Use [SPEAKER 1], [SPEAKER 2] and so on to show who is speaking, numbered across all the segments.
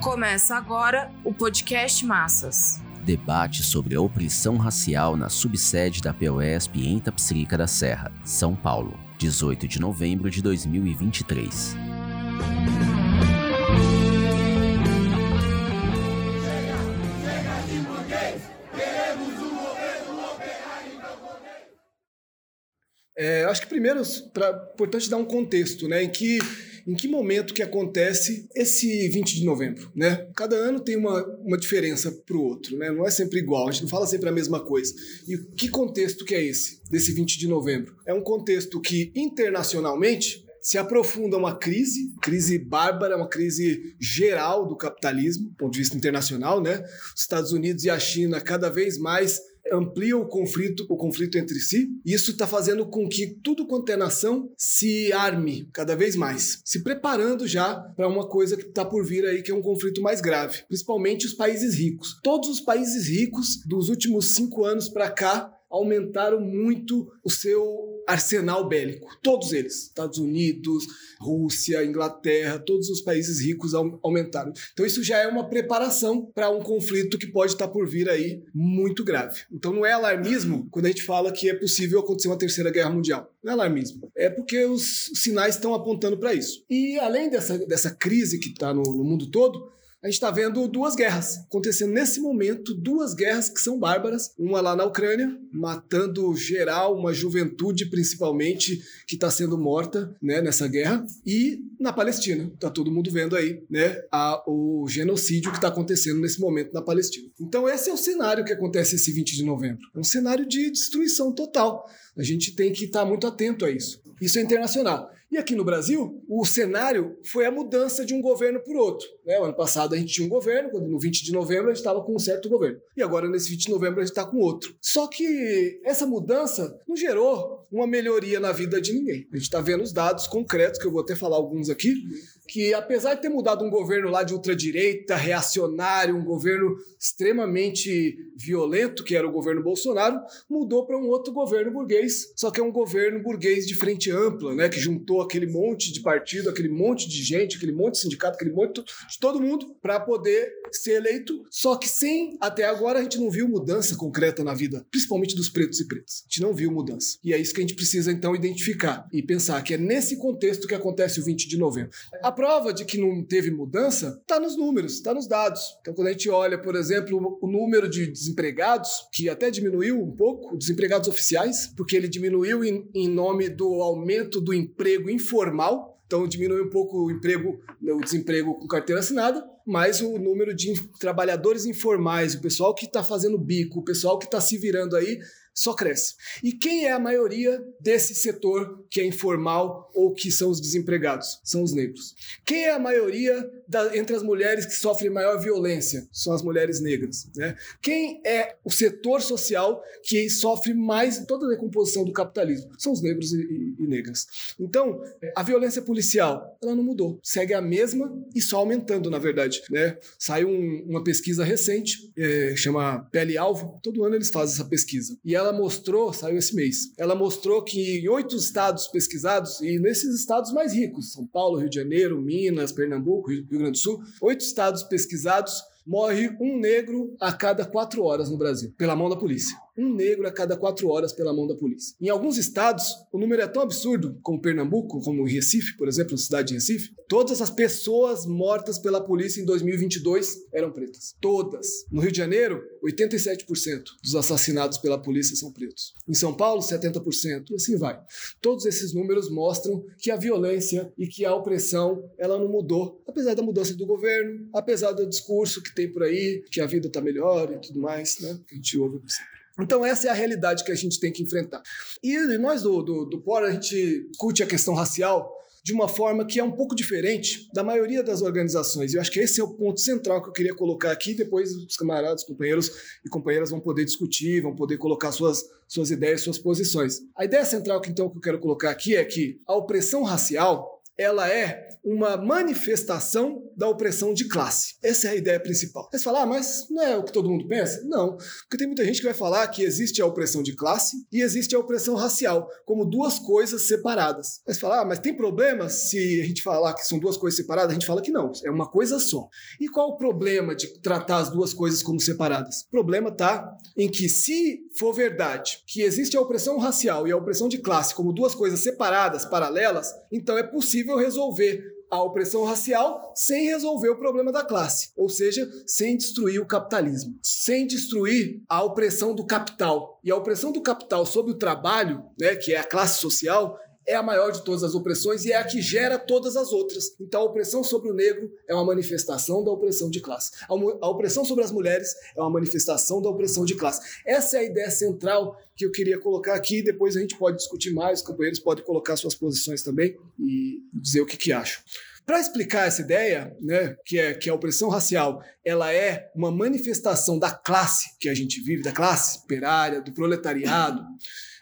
[SPEAKER 1] Começa agora o podcast Massas.
[SPEAKER 2] Debate sobre a opressão racial na subsede da POSP em Tapsirica da Serra, São Paulo, 18 de novembro de 2023.
[SPEAKER 3] É, acho que primeiro é importante dar um contexto, né, em que em que momento que acontece esse 20 de novembro, né? Cada ano tem uma, uma diferença para o outro, né? Não é sempre igual, a gente não fala sempre a mesma coisa. E que contexto que é esse, desse 20 de novembro? É um contexto que, internacionalmente, se aprofunda uma crise, crise bárbara, uma crise geral do capitalismo, do ponto de vista internacional, né? Os Estados Unidos e a China cada vez mais amplia o conflito, o conflito entre si. Isso está fazendo com que tudo quanto é nação se arme cada vez mais, se preparando já para uma coisa que está por vir aí, que é um conflito mais grave, principalmente os países ricos. Todos os países ricos dos últimos cinco anos para cá aumentaram muito o seu arsenal bélico. Todos eles. Estados Unidos, Rússia, Inglaterra, todos os países ricos aumentaram. Então isso já é uma preparação para um conflito que pode estar por vir aí muito grave. Então não é alarmismo quando a gente fala que é possível acontecer uma terceira guerra mundial. Não é alarmismo. É porque os sinais estão apontando para isso. E além dessa, dessa crise que está no, no mundo todo, a gente está vendo duas guerras acontecendo nesse momento, duas guerras que são bárbaras. Uma lá na Ucrânia, matando geral, uma juventude principalmente que está sendo morta né, nessa guerra, e na Palestina. Está todo mundo vendo aí né, a, o genocídio que está acontecendo nesse momento na Palestina. Então, esse é o cenário que acontece esse 20 de novembro. É um cenário de destruição total. A gente tem que estar tá muito atento a isso. Isso é internacional. E aqui no Brasil, o cenário foi a mudança de um governo por outro. Né? O ano passado a gente tinha um governo, no 20 de novembro a gente estava com um certo governo. E agora, nesse 20 de novembro, a gente está com outro. Só que essa mudança não gerou uma melhoria na vida de ninguém. A gente está vendo os dados concretos, que eu vou até falar alguns aqui, que apesar de ter mudado um governo lá de ultradireita, reacionário, um governo extremamente violento, que era o governo Bolsonaro, mudou para um outro governo burguês, só que é um governo burguês de frente ampla, né, que juntou aquele monte de partido, aquele monte de gente, aquele monte de sindicato, aquele monte de todo mundo para poder ser eleito, só que sem até agora a gente não viu mudança concreta na vida, principalmente dos pretos e pretas. A gente não viu mudança. E é isso que a gente precisa então identificar e pensar que é nesse contexto que acontece o 20 de novembro. A prova de que não teve mudança está nos números, está nos dados. Então, quando a gente olha, por exemplo, o número de desempregados, que até diminuiu um pouco, desempregados oficiais, porque ele diminuiu em, em nome do aumento do emprego informal, então diminui um pouco o emprego, o desemprego com carteira assinada, mas o número de trabalhadores informais, o pessoal que está fazendo bico, o pessoal que está se virando aí, só cresce. E quem é a maioria desse setor que é informal ou que são os desempregados? São os negros. Quem é a maioria da, entre as mulheres que sofrem maior violência? São as mulheres negras. Né? Quem é o setor social que sofre mais toda a decomposição do capitalismo? São os negros e, e, e negras. Então, a violência policial, ela não mudou. Segue a mesma e só aumentando, na verdade. Né? Saiu um, uma pesquisa recente, é, chama Pele Alvo. Todo ano eles fazem essa pesquisa. E ela mostrou, saiu esse mês, ela mostrou que em oito estados pesquisados, e nesses estados mais ricos, São Paulo, Rio de Janeiro, Minas, Pernambuco, Rio Grande do Sul, oito estados pesquisados, morre um negro a cada quatro horas no Brasil, pela mão da polícia um negro a cada quatro horas pela mão da polícia. Em alguns estados, o número é tão absurdo, como Pernambuco, como Recife, por exemplo, cidade de Recife, todas as pessoas mortas pela polícia em 2022 eram pretas. Todas. No Rio de Janeiro, 87% dos assassinados pela polícia são pretos. Em São Paulo, 70%, e assim vai. Todos esses números mostram que a violência e que a opressão, ela não mudou, apesar da mudança do governo, apesar do discurso que tem por aí, que a vida está melhor e tudo mais, né? Que a gente ouve sempre. Então, essa é a realidade que a gente tem que enfrentar. E nós do, do, do POR, a gente discute a questão racial de uma forma que é um pouco diferente da maioria das organizações. E eu acho que esse é o ponto central que eu queria colocar aqui. Depois os camaradas, companheiros e companheiras vão poder discutir, vão poder colocar suas, suas ideias, suas posições. A ideia central que então que eu quero colocar aqui é que a opressão racial ela é uma manifestação da opressão de classe. Essa é a ideia principal. Você fala, ah, mas não é o que todo mundo pensa? Não, porque tem muita gente que vai falar que existe a opressão de classe e existe a opressão racial, como duas coisas separadas. Você fala, ah, mas tem problema se a gente falar que são duas coisas separadas? A gente fala que não, é uma coisa só. E qual o problema de tratar as duas coisas como separadas? O problema está em que, se for verdade que existe a opressão racial e a opressão de classe como duas coisas separadas, paralelas, então é possível resolver a opressão racial sem resolver o problema da classe, ou seja, sem destruir o capitalismo, sem destruir a opressão do capital. E a opressão do capital sobre o trabalho, né, que é a classe social, é a maior de todas as opressões e é a que gera todas as outras. Então, a opressão sobre o negro é uma manifestação da opressão de classe. A opressão sobre as mulheres é uma manifestação da opressão de classe. Essa é a ideia central que eu queria colocar aqui. Depois a gente pode discutir mais, os companheiros podem colocar suas posições também e dizer o que, que acham. Para explicar essa ideia, né, que é que a opressão racial, ela é uma manifestação da classe que a gente vive, da classe operária, do proletariado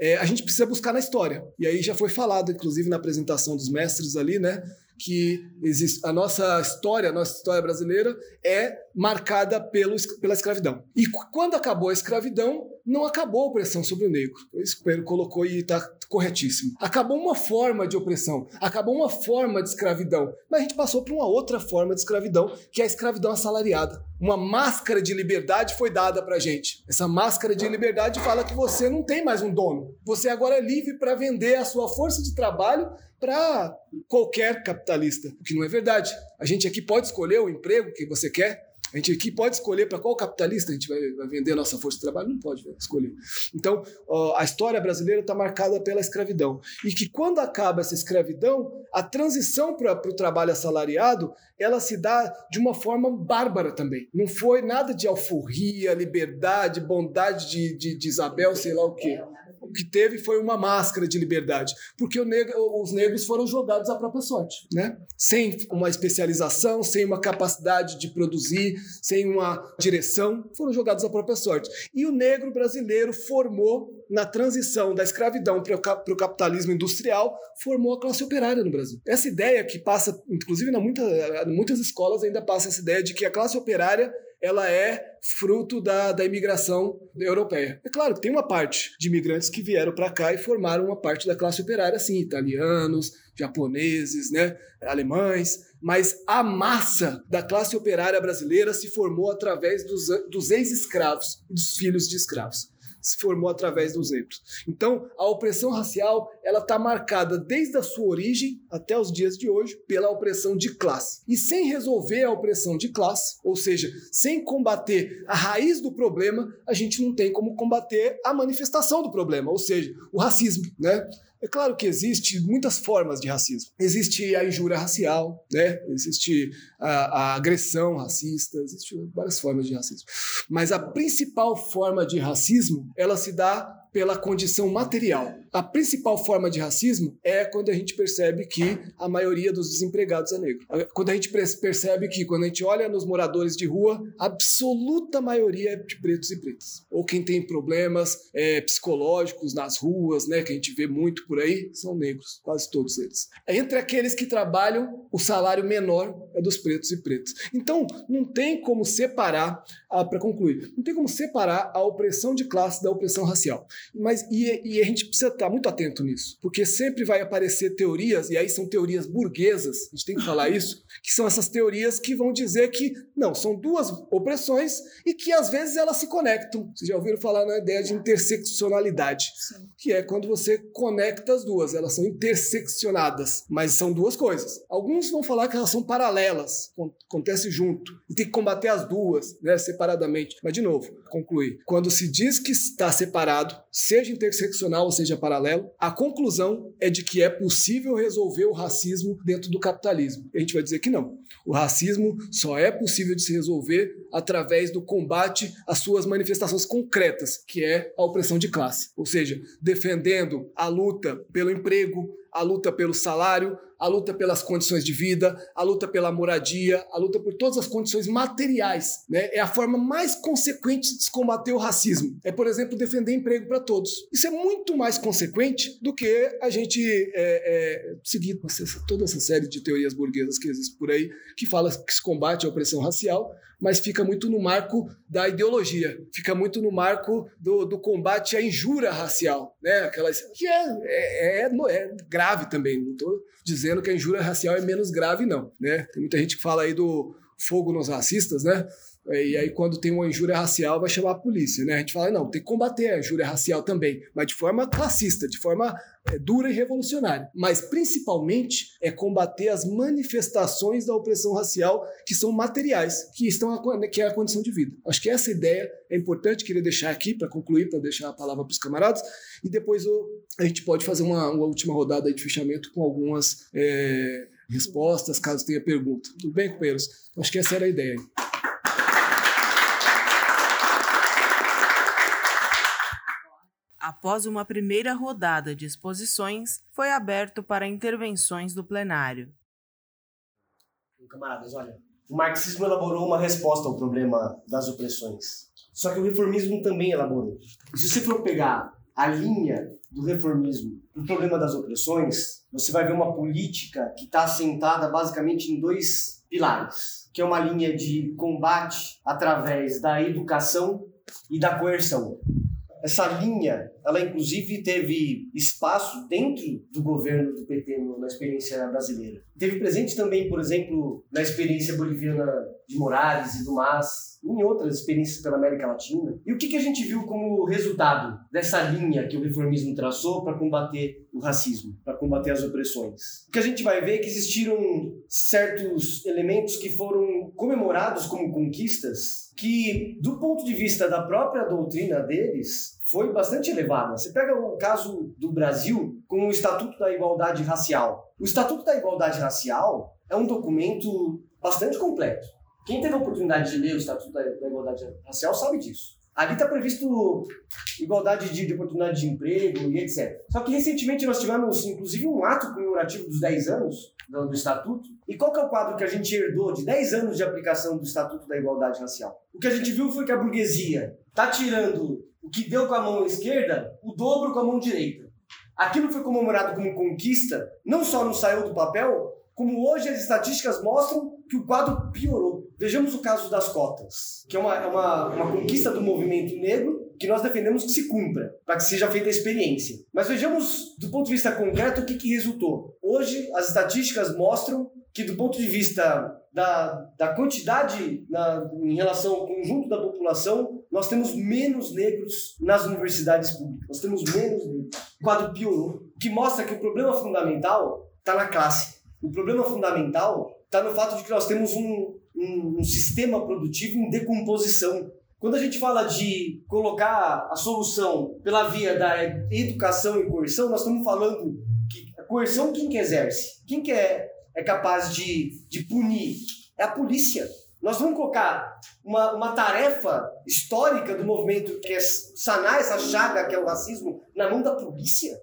[SPEAKER 3] é, a gente precisa buscar na história. E aí já foi falado, inclusive na apresentação dos mestres ali, né? Que existe, a nossa história, a nossa história brasileira é marcada pelo, pela escravidão. E quando acabou a escravidão, não acabou a opressão sobre o negro. Isso o colocou e está corretíssimo. Acabou uma forma de opressão, acabou uma forma de escravidão, mas a gente passou para uma outra forma de escravidão, que é a escravidão assalariada. Uma máscara de liberdade foi dada para gente. Essa máscara de liberdade fala que você não tem mais um dono. Você agora é livre para vender a sua força de trabalho para qualquer capitalista, o que não é verdade. A gente aqui pode escolher o emprego que você quer, a gente aqui pode escolher para qual capitalista a gente vai, vai, vender a nossa força de trabalho? Não pode escolher. Então, ó, a história brasileira está marcada pela escravidão. E que quando acaba essa escravidão, a transição para o trabalho assalariado, ela se dá de uma forma bárbara também. Não foi nada de alforria, liberdade, bondade de, de, de Isabel, sei lá o quê o que teve foi uma máscara de liberdade, porque os negros foram jogados à própria sorte, né? Sem uma especialização, sem uma capacidade de produzir, sem uma direção, foram jogados à própria sorte. E o negro brasileiro formou na transição da escravidão para o capitalismo industrial, formou a classe operária no Brasil. Essa ideia que passa, inclusive, em muita, muitas escolas ainda passa essa ideia de que a classe operária ela é fruto da, da imigração europeia. É claro que tem uma parte de imigrantes que vieram para cá e formaram uma parte da classe operária, sim, italianos, japoneses, né, alemães, mas a massa da classe operária brasileira se formou através dos, dos ex-escravos dos filhos de escravos se formou através dos negros. Então, a opressão racial ela está marcada desde a sua origem até os dias de hoje pela opressão de classe. E sem resolver a opressão de classe, ou seja, sem combater a raiz do problema, a gente não tem como combater a manifestação do problema, ou seja, o racismo, né? É claro que existe muitas formas de racismo. Existe a injúria racial, né? existe a, a agressão racista, existem várias formas de racismo. Mas a principal forma de racismo, ela se dá pela condição material. A principal forma de racismo é quando a gente percebe que a maioria dos desempregados é negro. Quando a gente percebe que, quando a gente olha nos moradores de rua, a absoluta maioria é de pretos e pretas. Ou quem tem problemas é, psicológicos nas ruas, né, que a gente vê muito por aí, são negros, quase todos eles. Entre aqueles que trabalham, o salário menor é dos pretos e pretas. Então, não tem como separar, ah, para concluir, não tem como separar a opressão de classe da opressão racial. Mas e, e, a gente precisa estar muito atento nisso, porque sempre vai aparecer teorias, e aí são teorias burguesas, a gente tem que falar isso, que são essas teorias que vão dizer que não, são duas opressões e que às vezes elas se conectam. Vocês já ouviram falar na ideia de interseccionalidade, Sim. que é quando você conecta as duas, elas são interseccionadas, mas são duas coisas. Alguns vão falar que elas são paralelas, acontece junto, e tem que combater as duas, né, separadamente. Mas de novo, concluir. Quando se diz que está separado, seja interseccional ou seja paralelo, a conclusão é de que é possível resolver o racismo dentro do capitalismo. A gente vai dizer que não. O racismo só é possível de se resolver através do combate às suas manifestações concretas, que é a opressão de classe. Ou seja, defendendo a luta pelo emprego, a luta pelo salário, a luta pelas condições de vida, a luta pela moradia, a luta por todas as condições materiais. Né? É a forma mais consequente de se combater o racismo. É, por exemplo, defender emprego para todos. Isso é muito mais consequente do que a gente é, é, seguir toda essa série de teorias burguesas que existem por aí, que fala que se combate a opressão racial, mas fica muito no marco da ideologia, fica muito no marco do, do combate à injúria racial, né? Aquelas, que é, é, é, é grave também, não estou dizendo que a injúria racial é menos grave, não. Né? Tem muita gente que fala aí do fogo nos racistas, né? E aí, quando tem uma injúria racial, vai chamar a polícia, né? A gente fala, não, tem que combater a injúria racial também, mas de forma classista, de forma é, dura e revolucionária. Mas, principalmente, é combater as manifestações da opressão racial que são materiais, que, estão a, que é a condição de vida. Acho que essa ideia é importante, queria deixar aqui para concluir, para deixar a palavra para os camaradas, e depois o, a gente pode fazer uma, uma última rodada de fechamento com algumas é, respostas, caso tenha pergunta. Tudo bem, companheiros? Acho que essa era a ideia.
[SPEAKER 1] Após uma primeira rodada de exposições, foi aberto para intervenções do plenário.
[SPEAKER 4] Camaradas, olha, o marxismo elaborou uma resposta ao problema das opressões. Só que o reformismo também elaborou. E se você for pegar a linha do reformismo para o problema das opressões, você vai ver uma política que está assentada basicamente em dois pilares, que é uma linha de combate através da educação e da coerção. Essa linha, ela inclusive teve espaço dentro do governo do PT na experiência brasileira. Teve presente também, por exemplo, na experiência boliviana de Morales e do Mas, em outras experiências pela América Latina. E o que, que a gente viu como resultado dessa linha que o reformismo traçou para combater o racismo, para combater as opressões? O que a gente vai ver é que existiram certos elementos que foram comemorados como conquistas que, do ponto de vista da própria doutrina deles, foi bastante elevada. Você pega o caso do Brasil com o Estatuto da Igualdade Racial. O Estatuto da Igualdade Racial é um documento bastante completo. Quem teve a oportunidade de ler o Estatuto da Igualdade Racial sabe disso. Ali está previsto igualdade de, de, oportunidade de emprego e etc. Só que recentemente nós tivemos, inclusive, um ato comemorativo dos 10 anos do, do, Estatuto. E qual é o quadro que a gente herdou de 10 anos de aplicação do Estatuto da Igualdade Racial? O que a gente viu foi que a burguesia está tirando o que deu com a mão esquerda, o dobro com a mão direita. Aquilo foi comemorado como conquista, não só não saiu do papel, como hoje as estatísticas mostram que o quadro piorou. Vejamos o caso das cotas, que é uma, é uma, uma conquista do movimento negro que nós defendemos que se cumpra, para que seja feita a experiência. Mas vejamos, do ponto de vista concreto, o que, que resultou. Hoje, as estatísticas mostram que, do ponto de vista da, da quantidade na, em relação ao conjunto da população, nós temos menos negros nas universidades públicas. Nós temos menos negros. O quadro piorou. Que mostra que o problema fundamental está na classe. O problema fundamental está no fato de que nós temos um, um, um sistema produtivo em decomposição. Quando a gente fala de colocar a solução pela via da educação e coerção, nós estamos falando que a coerção quem que exerce? Quem que é, é capaz de, de punir? É a polícia. Nós vamos colocar uma, uma tarefa histórica do movimento que é sanar essa chaga que é o racismo na mão da polícia?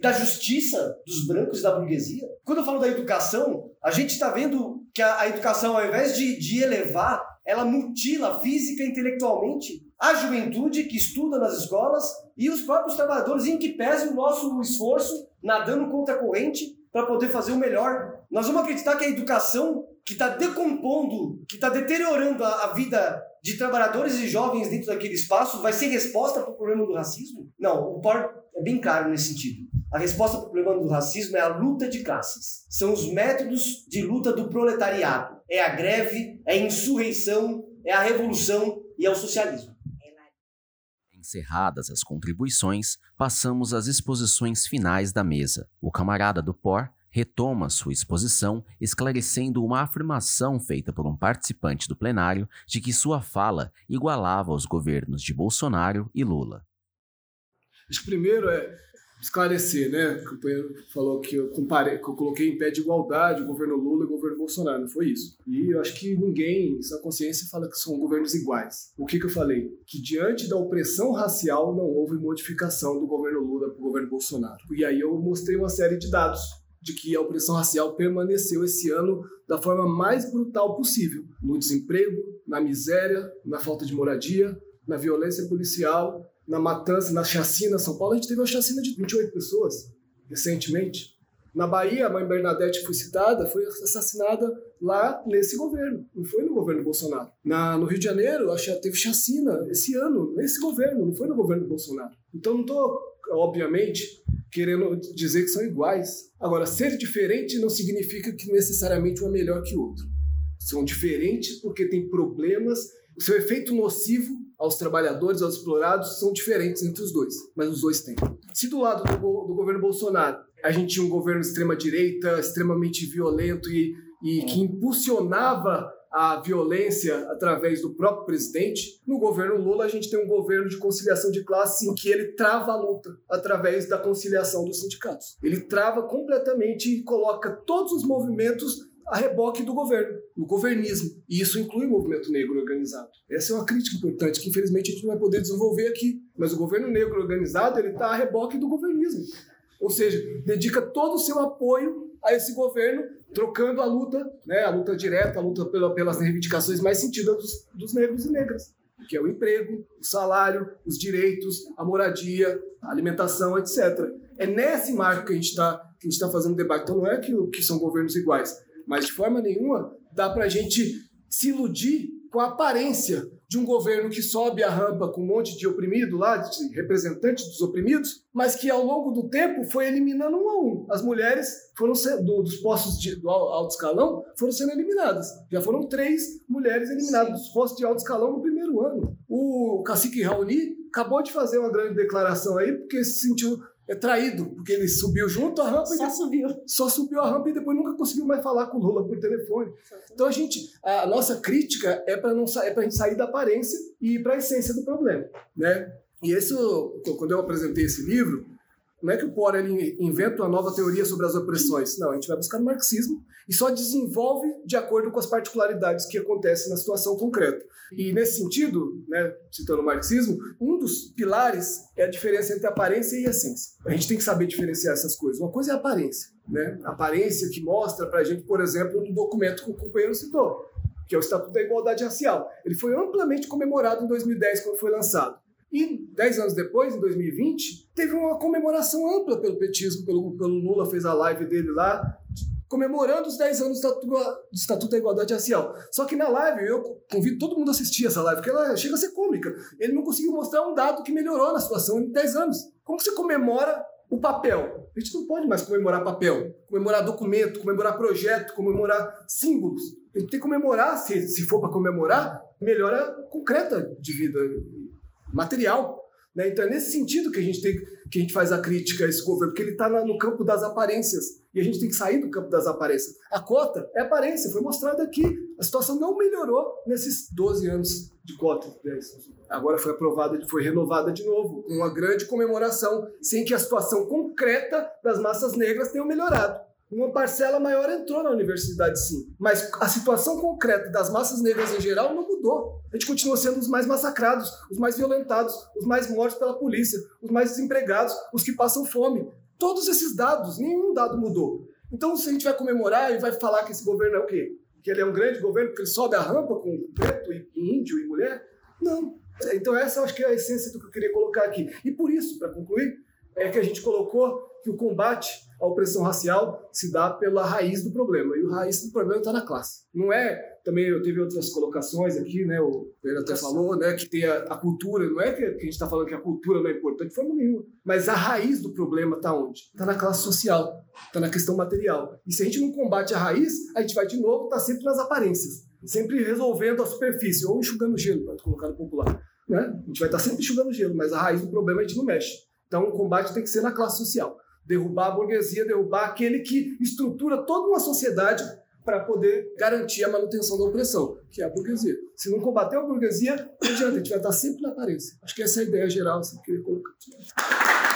[SPEAKER 4] Da justiça dos brancos e da burguesia. Quando eu falo da educação, a gente está vendo que a, a, educação, ao invés de, de elevar, ela mutila física e intelectualmente a juventude que estuda nas escolas e os próprios trabalhadores, em que pese o nosso esforço nadando contra a corrente para poder fazer o melhor. Nós vamos acreditar que a educação que está decompondo, que está deteriorando a, a vida de trabalhadores e jovens dentro daquele espaço vai ser resposta para o problema do racismo? Não, o POR é bem claro nesse sentido. A resposta para o problema do racismo é a luta de classes. São os métodos de luta do proletariado. É a greve, é a insurreição, é a revolução e é o socialismo.
[SPEAKER 2] Encerradas as contribuições, passamos às exposições finais da mesa. O camarada do POR retoma sua exposição, esclarecendo uma afirmação feita por um participante do plenário de que sua fala igualava os governos de Bolsonaro e Lula.
[SPEAKER 3] Acho que primeiro é esclarecer, né? O companheiro falou que eu, comparei, que eu coloquei em pé de igualdade o governo Lula e o governo Bolsonaro, não foi isso. E eu acho que ninguém, sua consciência, fala que são governos iguais. O que, que eu falei? Que diante da opressão racial não houve modificação do governo Lula para o governo Bolsonaro. E aí eu mostrei uma série de dados de que a opressão racial permaneceu esse ano da forma mais brutal possível, no desemprego, na miséria, na falta de moradia, na violência policial, na matança, na chacina. São Paulo a gente teve uma chacina de 28 pessoas recentemente. Na Bahia, a mãe Bernadette foi citada, foi assassinada lá nesse governo, não foi no governo Bolsonaro. Na, no Rio de Janeiro, acho que teve chacina esse ano, nesse governo, não foi no governo Bolsonaro. Então não estou, obviamente, querendo dizer que são iguais. Agora, ser diferente não significa que necessariamente um é melhor que o outro. São diferentes porque têm problemas, o seu efeito nocivo aos trabalhadores, aos explorados, são diferentes entre os dois, mas os dois têm. Se do lado do, do governo Bolsonaro a gente tinha um governo extrema-direita, extremamente violento e, e que impulsionava a violência através do próprio presidente. No governo Lula, a gente tem um governo de conciliação de classes em que ele trava a luta através da conciliação dos sindicatos. Ele trava completamente e coloca todos os movimentos a reboque do governo, do governismo. E isso inclui o movimento negro organizado. Essa é uma crítica importante que, infelizmente, a gente não vai poder desenvolver aqui. Mas o governo negro organizado ele está a reboque do governismo. Ou seja, dedica todo o seu apoio a esse governo, trocando a luta, né, a luta direta, a luta pela, pelas reivindicações mais sentidas dos, dos negros e negras, que é o emprego, o salário, os direitos, a moradia, a alimentação, etc. É nesse marco que a gente está tá fazendo debate. Então não é que, que são governos iguais, mas de forma nenhuma dá para a gente se iludir com a aparência de um governo que sobe a rampa com um monte de oprimido lá, de representantes dos oprimidos, mas que ao longo do tempo foi eliminando um a um. As mulheres foram do, dos postos de, do alto escalão foram sendo eliminadas. Já foram três mulheres eliminadas dos postos de alto escalão no primeiro ano. O cacique Raoni acabou de fazer uma grande declaração aí, porque se sentiu é traído, porque ele subiu junto à rampa.
[SPEAKER 5] Só subiu.
[SPEAKER 3] Só subiu a rampa e depois nunca conseguiu mais falar com o Lula por telefone. Então a gente, a nossa crítica é para não é para a gente sair da aparência e ir para a essência do problema, né? E isso, quando eu apresentei esse livro, não é que o Porter ele inventa uma nova teoria sobre as opressões. Não, a gente vai buscar no marxismo e só desenvolve de acordo com as particularidades que acontecem na situação concreta. E nesse sentido, né, citando o marxismo, um dos pilares é a diferença entre aparência e essência. A gente tem que saber diferenciar essas coisas. Uma coisa é a aparência, né? A aparência que mostra para a gente, por exemplo, um documento que o companheiro citou, que é o Estatuto da Igualdade Racial. Ele foi amplamente comemorado em 2010 quando foi lançado. E dez anos depois, em 2020, teve uma comemoração ampla pelo petismo, pelo, pelo Lula fez a live dele lá, comemorando os 10 anos do Estatuto, Estatuto da Igualdade Racial. Só que na live, eu convido todo mundo a assistir essa live, porque ela chega a ser cômica. Ele não conseguiu mostrar um dado que melhorou na situação em 10 anos. Como você comemora o papel? A gente não pode mais comemorar papel, comemorar documento, comemorar projeto, comemorar símbolos. A gente tem que comemorar, se, se for para comemorar, melhora concreta de vida, material. Né? Então é nesse sentido que a gente tem que a gente faz a crítica a esse governo, porque ele está no campo das aparências e a gente tem que sair do campo das aparências. A cota é aparência, foi mostrado aqui. A situação não melhorou nesses 12 anos de cota. Agora foi aprovada, foi renovada de novo, uma grande comemoração, sem que a situação concreta das massas negras tenha melhorado. Uma parcela maior entrou na universidade, sim. Mas a situação concreta das massas negras em geral não mudou. A gente continua sendo os mais massacrados, os mais violentados, os mais mortos pela polícia, os mais desempregados, os que passam fome. Todos esses dados, nenhum dado mudou. Então, se a gente vai comemorar e vai falar que esse governo é o quê? Que ele é um grande governo porque ele sobe a rampa com preto e índio e mulher? Não. Então, essa eu acho que é a essência do que eu queria colocar aqui. E por isso, para concluir, é que a gente colocou que o combate à opressão racial se dá pela raiz do problema. E o raiz do problema está na classe. Não é. Também eu teve outras colocações aqui, né? O Pedro até falou, né? Que tem a, a cultura. Não é que, que a gente está falando que a cultura não é importante de forma nenhuma. Mas a raiz do problema está onde? Está na classe social. Está na questão material. E se a gente não combate a raiz, a gente vai de novo estar tá sempre nas aparências. Sempre resolvendo a superfície, ou enxugando gelo, para colocar no popular. Né? A gente vai estar tá sempre enxugando gelo, mas a raiz do problema a gente não mexe. Então o combate tem que ser na classe social derrubar a burguesia, derrubar aquele que estrutura toda uma sociedade para poder garantir a manutenção da opressão, que é a burguesia. Se não combater a burguesia, não adianta, a gente vai estar sempre na aparência. Acho que essa é a ideia geral assim, que eu queria colocar.